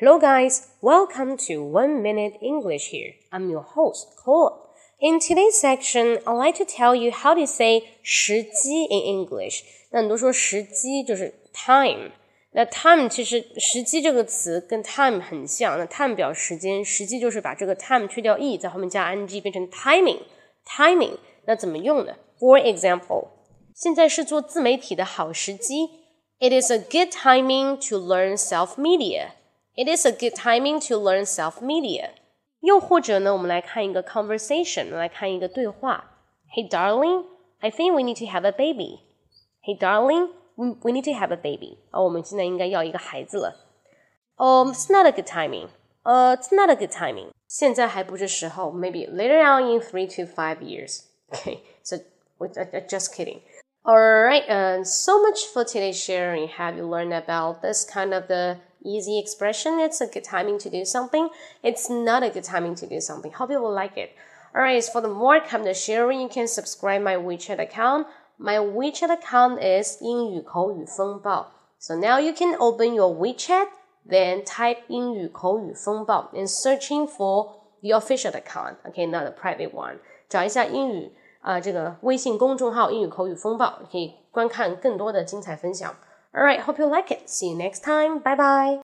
Hello, guys. Welcome to One Minute English here. I'm your host, Cole. In today's section, I'd like to tell you how to say 时机 in English. 那很多说时机就是 time。那 time 其实时机这个词跟 time 很像。那 time 表时间，时机就是把这个 time 去掉 e，在后面加 ing 变成 timing。timing 那怎么用呢？For example，现在是做自媒体的好时机。It is a good timing to learn self media. It is a good timing to learn self media。又或者呢，我们来看一个 conversation，来看一个对话。Hey darling, I think we need to have a baby. Hey darling, we we need to have a baby. 啊、哦，我们现在应该要一个孩子了。Um, it's not a good timing. Uh, it's not a good timing. 现在还不是时候。Maybe later on in three to five years. Okay, so just kidding. All right, and so much for today's sharing. Have you learned about this kind of the easy expression. It's a good timing to do something. It's not a good timing to do something. Hope you will like it. Alright, for the more content sharing, you can subscribe my WeChat account. My WeChat account is 英语口语风暴. So now you can open your WeChat, then type 英语口语风暴 and searching for the official account. Okay, not a private one. 找一下英语 啊、这个微信公众号英语口语风暴，可以观看更多的精彩分享。All right, hope you like it. See you next time. Bye bye.